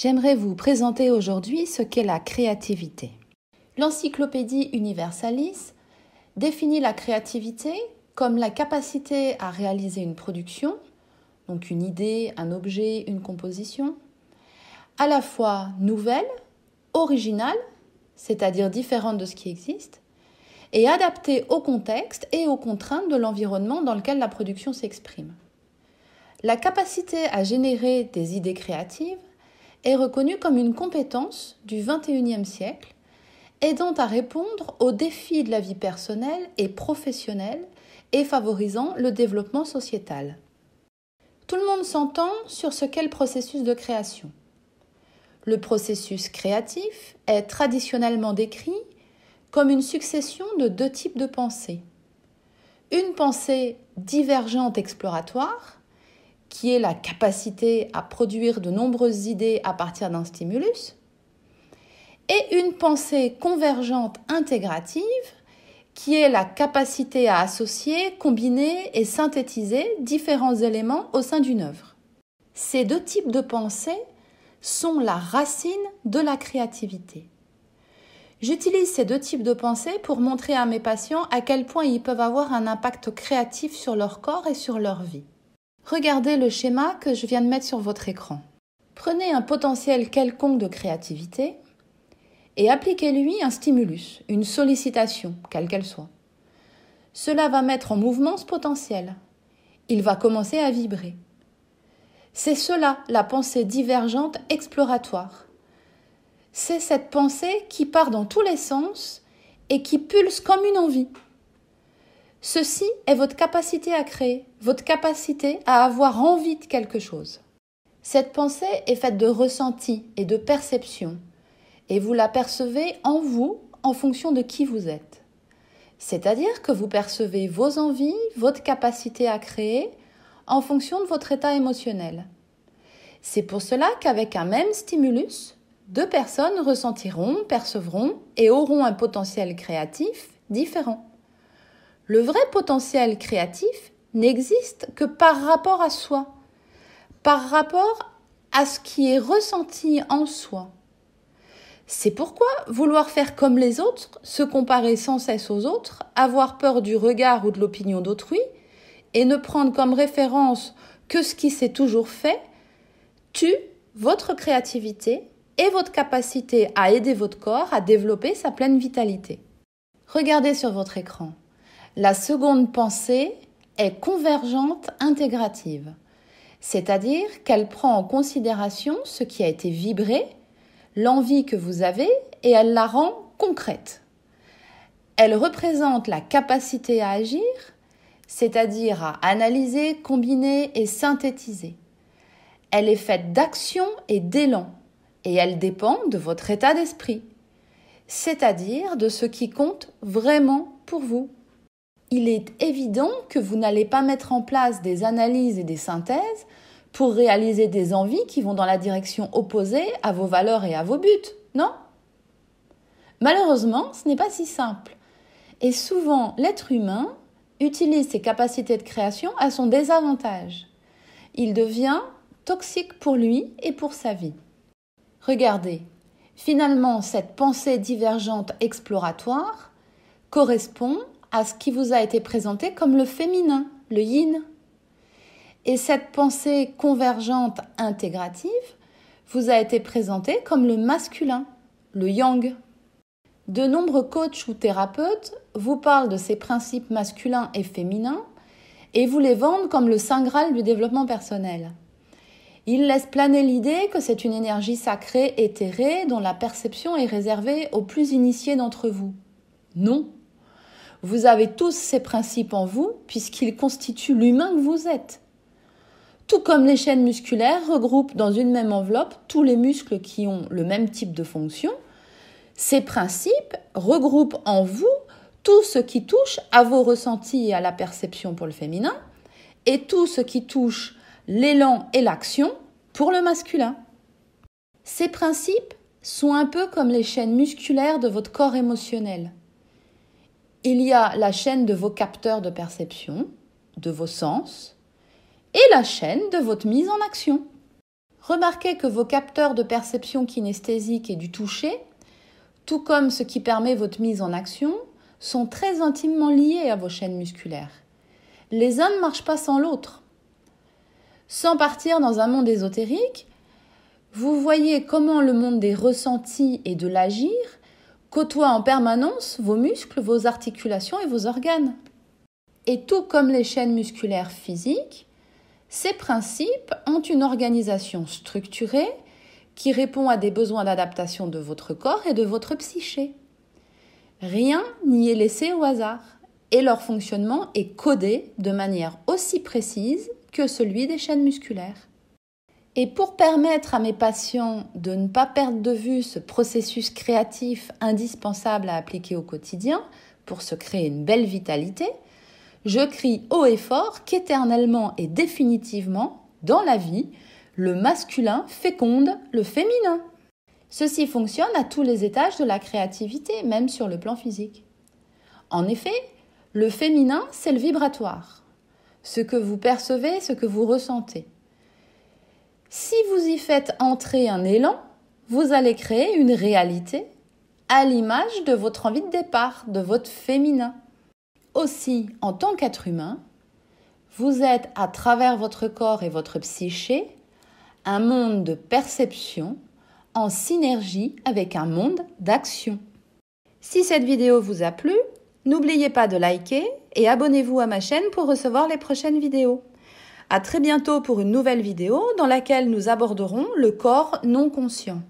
J'aimerais vous présenter aujourd'hui ce qu'est la créativité. L'encyclopédie Universalis définit la créativité comme la capacité à réaliser une production, donc une idée, un objet, une composition, à la fois nouvelle, originale, c'est-à-dire différente de ce qui existe, et adaptée au contexte et aux contraintes de l'environnement dans lequel la production s'exprime. La capacité à générer des idées créatives est reconnue comme une compétence du XXIe siècle, aidant à répondre aux défis de la vie personnelle et professionnelle et favorisant le développement sociétal. Tout le monde s'entend sur ce qu'est le processus de création. Le processus créatif est traditionnellement décrit comme une succession de deux types de pensées. Une pensée divergente exploratoire, qui est la capacité à produire de nombreuses idées à partir d'un stimulus, et une pensée convergente intégrative, qui est la capacité à associer, combiner et synthétiser différents éléments au sein d'une œuvre. Ces deux types de pensées sont la racine de la créativité. J'utilise ces deux types de pensées pour montrer à mes patients à quel point ils peuvent avoir un impact créatif sur leur corps et sur leur vie. Regardez le schéma que je viens de mettre sur votre écran. Prenez un potentiel quelconque de créativité et appliquez-lui un stimulus, une sollicitation, quelle qu'elle soit. Cela va mettre en mouvement ce potentiel. Il va commencer à vibrer. C'est cela la pensée divergente exploratoire. C'est cette pensée qui part dans tous les sens et qui pulse comme une envie. Ceci est votre capacité à créer, votre capacité à avoir envie de quelque chose. Cette pensée est faite de ressenti et de perception, et vous la percevez en vous en fonction de qui vous êtes. C'est-à-dire que vous percevez vos envies, votre capacité à créer en fonction de votre état émotionnel. C'est pour cela qu'avec un même stimulus, deux personnes ressentiront, percevront et auront un potentiel créatif différent. Le vrai potentiel créatif n'existe que par rapport à soi, par rapport à ce qui est ressenti en soi. C'est pourquoi vouloir faire comme les autres, se comparer sans cesse aux autres, avoir peur du regard ou de l'opinion d'autrui, et ne prendre comme référence que ce qui s'est toujours fait, tue votre créativité et votre capacité à aider votre corps à développer sa pleine vitalité. Regardez sur votre écran. La seconde pensée est convergente intégrative, c'est-à-dire qu'elle prend en considération ce qui a été vibré l'envie que vous avez et elle la rend concrète. Elle représente la capacité à agir, c'est-à-dire à analyser, combiner et synthétiser. Elle est faite d'action et d'élan, et elle dépend de votre état d'esprit, c'est-à-dire de ce qui compte vraiment pour vous. Il est évident que vous n'allez pas mettre en place des analyses et des synthèses pour réaliser des envies qui vont dans la direction opposée à vos valeurs et à vos buts, non? Malheureusement, ce n'est pas si simple. Et souvent, l'être humain utilise ses capacités de création à son désavantage. Il devient toxique pour lui et pour sa vie. Regardez, finalement, cette pensée divergente exploratoire correspond à ce qui vous a été présenté comme le féminin, le yin. Et cette pensée convergente intégrative vous a été présentée comme le masculin, le yang. De nombreux coachs ou thérapeutes vous parlent de ces principes masculins et féminins et vous les vendent comme le saint graal du développement personnel. Ils laissent planer l'idée que c'est une énergie sacrée, éthérée, dont la perception est réservée aux plus initiés d'entre vous. Non. Vous avez tous ces principes en vous puisqu'ils constituent l'humain que vous êtes. Tout comme les chaînes musculaires regroupent dans une même enveloppe tous les muscles qui ont le même type de fonction, ces principes regroupent en vous tout ce qui touche à vos ressentis et à la perception pour le féminin, et tout ce qui touche l'élan et l'action pour le masculin. Ces principes sont un peu comme les chaînes musculaires de votre corps émotionnel. Il y a la chaîne de vos capteurs de perception, de vos sens, et la chaîne de votre mise en action. Remarquez que vos capteurs de perception kinesthésique et du toucher, tout comme ce qui permet votre mise en action, sont très intimement liés à vos chaînes musculaires. Les uns ne marchent pas sans l'autre. Sans partir dans un monde ésotérique, vous voyez comment le monde des ressentis et de l'agir côtoie en permanence vos muscles, vos articulations et vos organes. Et tout comme les chaînes musculaires physiques, ces principes ont une organisation structurée qui répond à des besoins d'adaptation de votre corps et de votre psyché. Rien n'y est laissé au hasard et leur fonctionnement est codé de manière aussi précise que celui des chaînes musculaires. Et pour permettre à mes patients de ne pas perdre de vue ce processus créatif indispensable à appliquer au quotidien pour se créer une belle vitalité, je crie haut et fort qu'éternellement et définitivement, dans la vie, le masculin féconde le féminin. Ceci fonctionne à tous les étages de la créativité, même sur le plan physique. En effet, le féminin, c'est le vibratoire, ce que vous percevez, ce que vous ressentez. Si vous y faites entrer un élan, vous allez créer une réalité à l'image de votre envie de départ, de votre féminin. Aussi, en tant qu'être humain, vous êtes à travers votre corps et votre psyché un monde de perception en synergie avec un monde d'action. Si cette vidéo vous a plu, n'oubliez pas de liker et abonnez-vous à ma chaîne pour recevoir les prochaines vidéos. À très bientôt pour une nouvelle vidéo dans laquelle nous aborderons le corps non conscient.